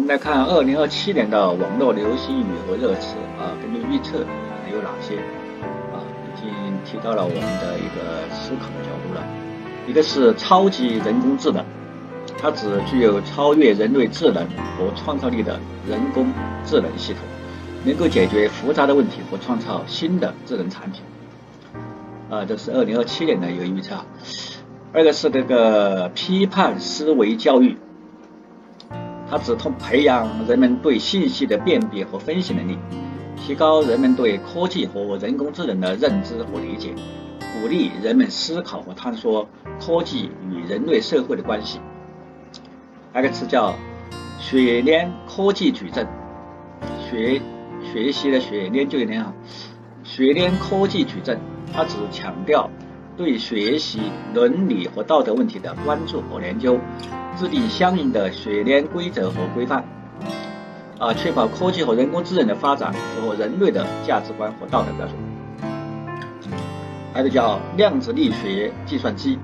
我们来看二零二七年的网络流行语和热词啊，根据预测有哪些啊？已经提到了我们的一个思考的角度了。一个是超级人工智能，它指具有超越人类智能和创造力的人工智能系统，能够解决复杂的问题和创造新的智能产品。啊，这是二零二七年的一个预测。二个是这个批判思维教育，它指通培养人们对信息的辨别和分析能力，提高人们对科技和人工智能的认知和理解，鼓励人们思考和探索科技与人类社会的关系。那个词叫血链科技矩阵，学学习的学链就有点好，血链科技矩阵，它只强调。对学习伦理和道德问题的关注和研究，制定相应的学联规则和规范，啊，确保科技和人工智能的发展符合人类的价值观和道德标准。还有叫量子力学计算机，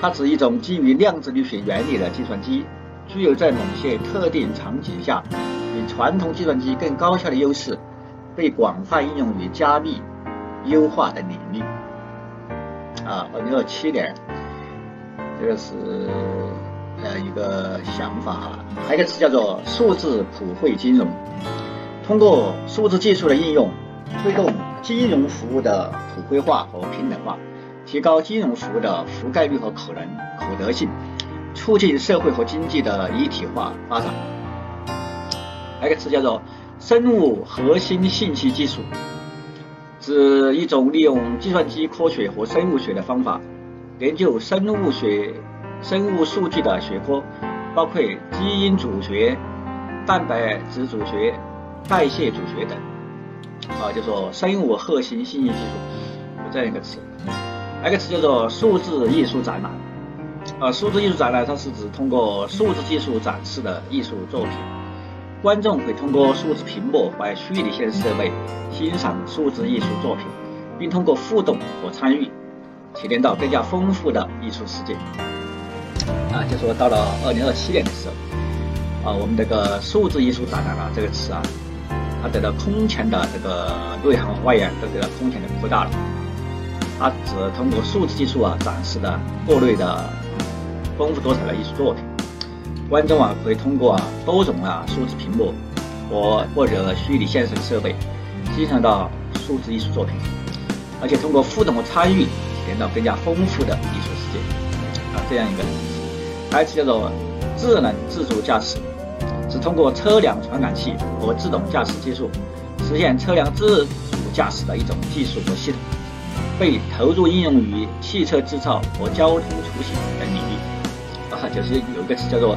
它指一种基于量子力学原理的计算机，具有在某些特定场景下比传统计算机更高效的优势，被广泛应用于加密、优化等领域。啊，二零二七年，这个是呃一个想法。还有一个词叫做数字普惠金融，通过数字技术的应用，推动金融服务的普惠化和平等化，提高金融服务的覆盖率和可能可得性，促进社会和经济的一体化发展。还有一个词叫做生物核心信息技术。是一种利用计算机科学和生物学的方法研究生物学、生物数据的学科，包括基因组学、蛋白质组学、代谢组学等。啊，叫做生物核心信息技术，有这样一个词。那个词叫做数字艺术展览。啊，数字艺术展览，它是指通过数字技术展示的艺术作品。观众会通过数字屏幕或虚拟现实设备欣赏数字艺术作品，并通过互动和参与，体验到更加丰富的艺术世界。啊，就说到了二零二七年的时候，啊，我们这个数字艺术展览啊这个词啊，它得到空前的这个内涵和外延都得到空前的扩大了。它只通过数字技术啊展示的各类的丰富多彩的艺术作品。观众啊，可以通过啊多种啊数字屏幕或或者虚拟现实设备欣赏到数字艺术作品，而且通过互动和参与，体验到更加丰富的艺术世界啊这样一个。还有叫做智能自主驾驶，是通过车辆传感器和自动驾驶技术，实现车辆自主驾驶的一种技术和系统，被投入应用于汽车制造和交通出行等领域。啊，就是有一个词叫做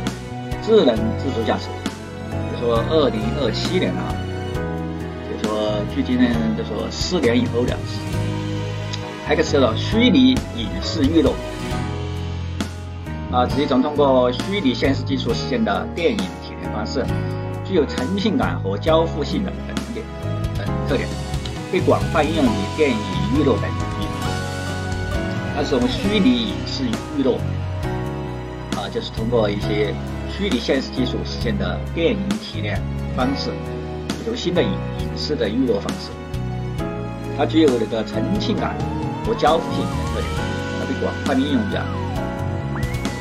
智能自主驾驶，就说二零二七年啊，就说距今呢，就说四年以后的事。还有个词叫做虚拟影视娱乐，啊，是一种通过虚拟现实技术实现的电影体验方式，具有沉浸感和交互性的等点等特点，被广泛应用于电影娱乐等领域。它是种虚拟影视娱乐。就是通过一些虚拟现实技术实现的电影体验方式，一种新的影影视的娱乐方式。它具有那个沉浸感和交互性等特点，它被广泛应用于啊，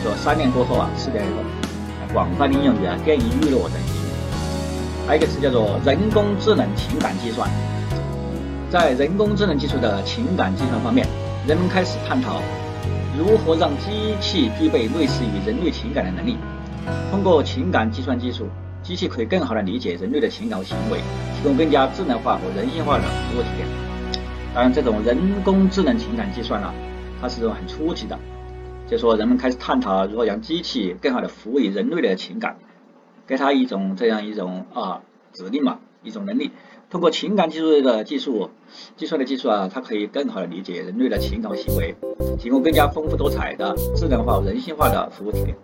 说三年过后啊，四年以后，广泛应用于啊电影娱乐等领域。还有一个词叫做人工智能情感计算，在人工智能技术的情感计算方面，人们开始探讨。如何让机器具备类似于人类情感的能力？通过情感计算技术，机器可以更好地理解人类的情感和行为，提供更加智能化和人性化的服务体验。当然，这种人工智能情感计算呢，它是种很初级的，就说人们开始探讨如何让机器更好地服务于人类的情感，给它一种这样一种啊指令嘛，一种能力。通过情感技术的技术计算的技术啊，它可以更好的理解人类的情感行为，提供更加丰富多彩的智能化、人性化的服务体验。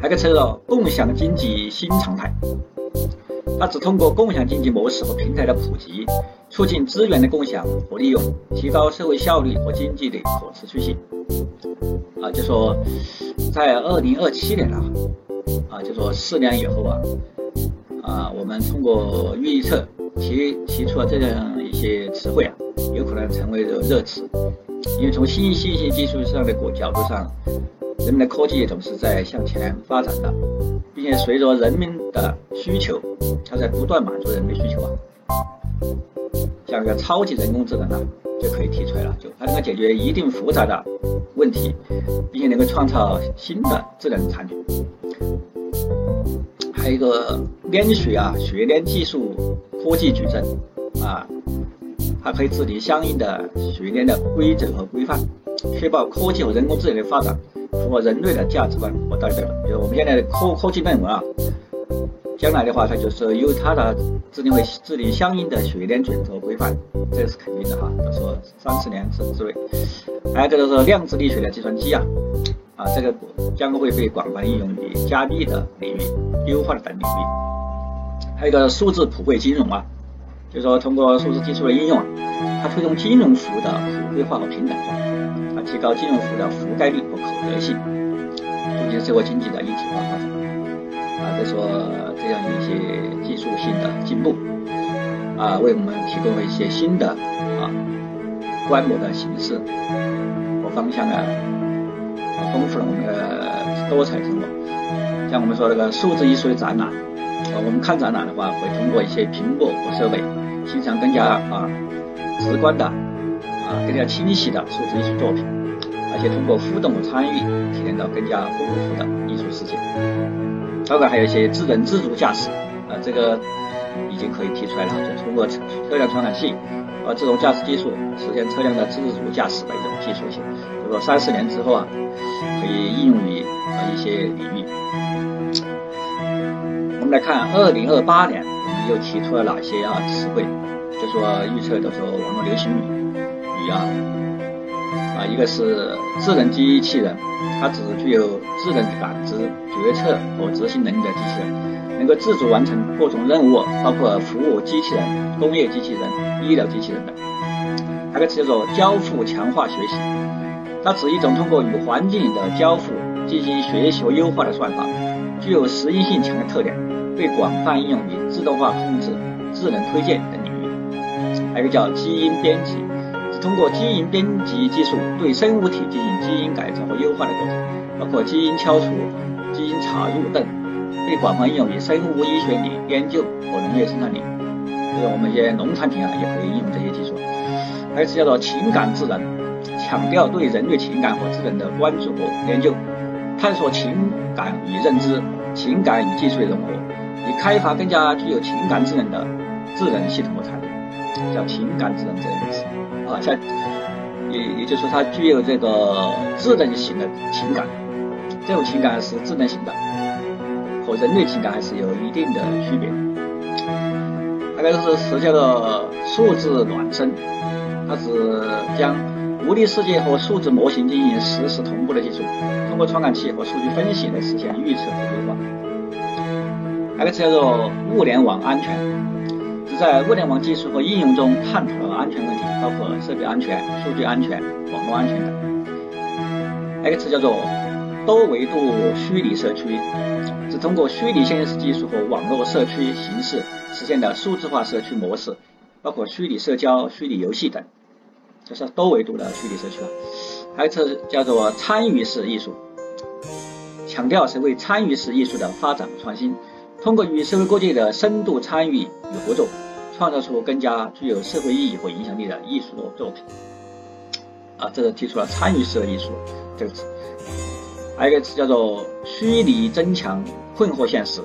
还可以称作共享经济新常态，它只通过共享经济模式和平台的普及，促进资源的共享和利用，提高社会效率和经济的可持续性。啊，就说在二零二七年啊，啊，就说四年以后啊，啊，我们通过预测提提出了这样一些词汇啊，有可能成为这个热词，因为从新信息技术上的角度上，人们的科技总是在向前发展的，并且随着人民的需求，它在不断满足人们的需求啊。像个超级人工智能啊，就可以提出来了，就它能够解决一定复杂的问题，并且能够创造新的智能产品。还有一个链学啊，血链技术科技矩阵啊，它可以制定相应的血链的规则和规范，确保科技和人工智能的发展符合人类的价值观和道德。就我们现在的科科技论文啊。将来的话，它就是由它的制定为制定相应的血链准则规范，这是肯定的哈。都说三十年之之内，还有这个是量子力学的计算机啊，啊，这个将会被广泛应用于加密的领域、优化的等领域。还有一个数字普惠金融啊，就是说通过数字技术的应用啊，它推动金融服务的普惠化和平等化，啊，提高金融服务的覆盖率和可得性，促进社会经济的一体化发展。啊，再说这样一些技术性的进步，啊，为我们提供了一些新的啊观摩的形式和方向啊，丰富了我们的多彩生活。像我们说那个数字艺术的展览，啊，我们看展览的话，会通过一些屏幕和设备，欣赏更加啊直观的啊更加清晰的数字艺术作品，而且通过互动和参与，体验到更加丰富的艺术世界。包括还有一些智能自主驾驶，啊，这个已经可以提出来了，就通过车辆传感器和自动驾驶技术实现车辆的自主驾驶的一种技术性。就说三十年之后啊，可以应用于啊一些领域。我们来看二零二八年，我们又提出了哪些啊词汇？就说预测的时候，网络流行语语啊。啊，一个是智能机器人，它只具有智能感知、决策和执行能力的机器人，能够自主完成各种任务，包括服务机器人、工业机器人、医疗机器人等。还有个词叫做交互强化学习，它是一种通过与环境的交互进行学习和优化的算法，具有适应性强的特点，被广泛应用于自动化控制、智能推荐等领域。还有个叫基因编辑。是通过基因编辑技术对生物体进行基因改造和优化的过程，包括基因敲除、基因插入等，被广泛应用于生物医学里研究和农业生产里，就是我们一些农产品啊，也可以应用这些技术。还有是叫做情感智能，强调对人类情感和智能的关注和研究，探索情感与认知、情感与技术的融合，以开发更加具有情感智能的智能系统和产品，叫情感智能这个词。啊，像也也就是说，它具有这个智能型的情感，这种情感是智能型的，和人类情感还是有一定的区别。还有就是是叫做数字孪生，它是将物理世界和数字模型进行实时同步的技术，通过传感器和数据分析来实现预测和优化。还有个词叫做物联网安全。是在物联网技术和应用中探讨的安全问题，包括设备安全、数据安全、网络安全等。还有个词叫做多维度虚拟社区，是通过虚拟现实技术和网络社区形式实现的数字化社区模式，包括虚拟社交、虚拟游戏等，这是多维度的虚拟社区。还有一词叫做参与式艺术，强调社会参与式艺术的发展创新，通过与社会各界的深度参与与合作。创造出更加具有社会意义和影响力的艺术作品，啊，这是提出了参与式艺术这个词。还有一个词叫做虚拟增强混合现实，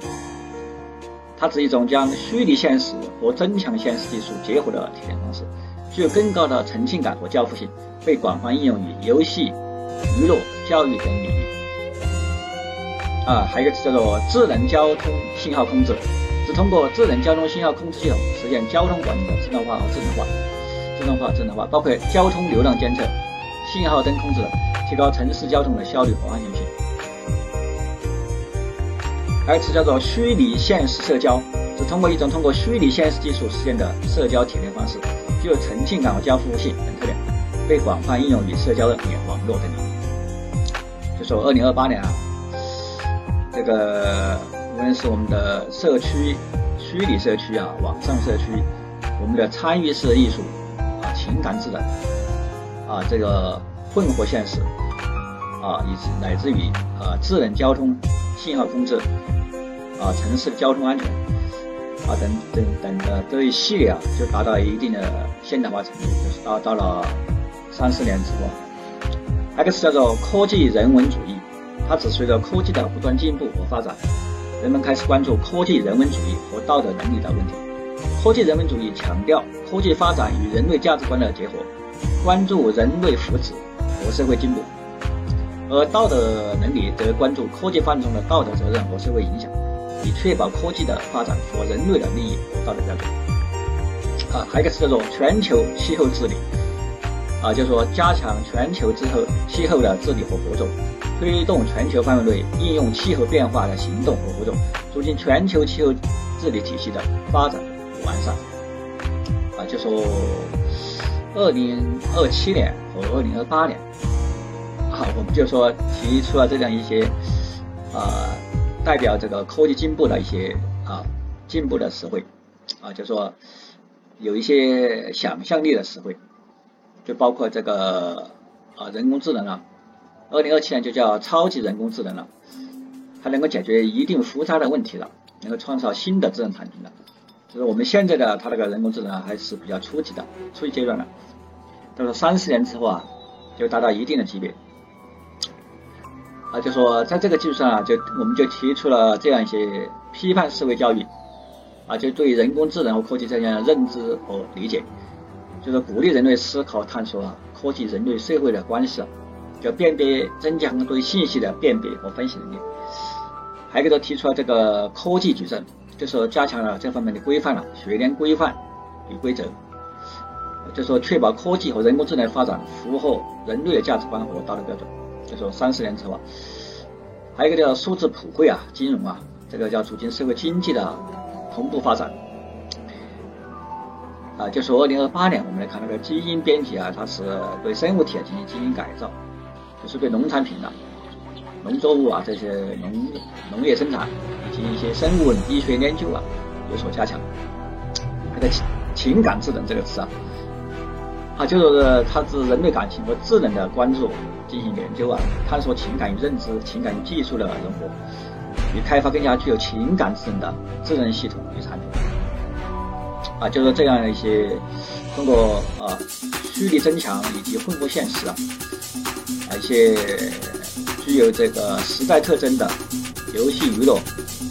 它是一种将虚拟现实和增强现实技术结合的体验方式，具有更高的沉浸感和交互性，被广泛应用于游戏、娱乐、教育等领域。啊，还有一个词叫做智能交通信号控制。是通过智能交通信号控制系统实现交通管理的智能化和智能化、智能化、智能化，包括交通流量监测、信号灯控制，提高城市交通的效率和安全性。还有词叫做虚拟现实社交，是通过一种通过虚拟现实技术实现的社交体验方式，具有沉浸感和交互性等特点，被广泛应用于社交的网络等。就说二零二八年啊。这个无论是我们的社区、虚拟社区啊、网上社区，我们的参与式艺术啊、情感智能啊、这个混合现实啊，以及乃至于啊智能交通、信号控制啊、城市交通安全啊等等等的这一系列啊，就达到一定的现代化程度，就是到到了三四年之后，X 叫做科技人文主义。它只随着科技的不断进步和发展，人们开始关注科技人文主义和道德伦理的问题。科技人文主义强调科技发展与人类价值观的结合，关注人类福祉和社会进步；而道德伦理则关注科技发展中的道德责任和社会影响，以确保科技的发展和人类的利益和道德标准。啊，还有一个是叫做全球气候治理，啊，就是说加强全球之后气候的治理和合作。推动全球范围内应用气候变化的行动和活动，促进全球气候治理体系的发展和完善。啊，就说二零二七年和二零二八年，我们就说提出了这样一些啊，代表这个科技进步的一些啊进步的词汇，啊，就说有一些想象力的词汇，就包括这个啊人工智能啊。二零二七年就叫超级人工智能了，它能够解决一定复杂的问题了，能够创造新的智能产品了。就是我们现在的它那个人工智能还是比较初级的，初级阶段的。到了三十年之后啊，就达到一定的级别。啊，就说在这个基础上啊，就我们就提出了这样一些批判思维教育，啊，就对人工智能和科技这样的认知和理解，就是鼓励人类思考探索啊科技人类社会的关系。就辨别增强对信息的辨别和分析能力，还给他提出了这个科技矩阵，就是加强了这方面的规范了，学联规范与规则，就说确保科技和人工智能发展符合人类的价值观和道德标准。就说三十年之后，还有一个叫数字普惠啊，金融啊，这个叫促进社会经济的同步发展。啊，就说二零二八年，我们来看那个基因编辑啊，它是对生物体啊进行基因改造。就是对农产品的农作物啊，这些农农业生产以及一些生物医学研究啊有所加强。那个情情感智能这个词啊，啊就是它是人类感情和智能的关注进行研究啊，探索情感与认知、情感与技术的融合，与开发更加具有情感智能的智能系统与产品。啊，就是这样一些通过啊虚拟增强以及混合现实啊啊。一些具有这个时代特征的游戏娱乐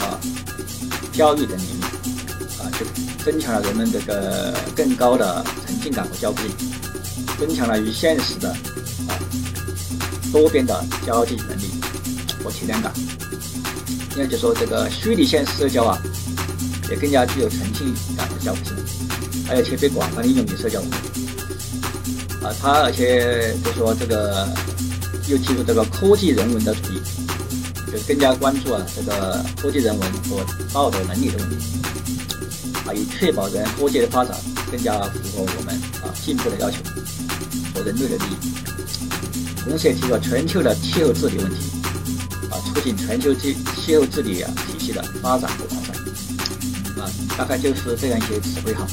啊、教育等领域啊，就增强了人们这个更高的性感和交互力，增强了与现实的啊多边的交际能力和体验感。应该就说这个虚拟现实社交啊，也更加具有沉浸感和交互性，而且被广泛应用于社交啊，它而且就说这个。又提出这个科技人文的主义，就更加关注啊这个科技人文和道德伦理的问题，啊，以确保人科技的发展更加符合我们啊进步的要求和人类的利益。同时也提高全球的气候治理问题，啊，促进全球气气候治理啊体系的发展和完善。啊，大概就是这样一些词汇哈。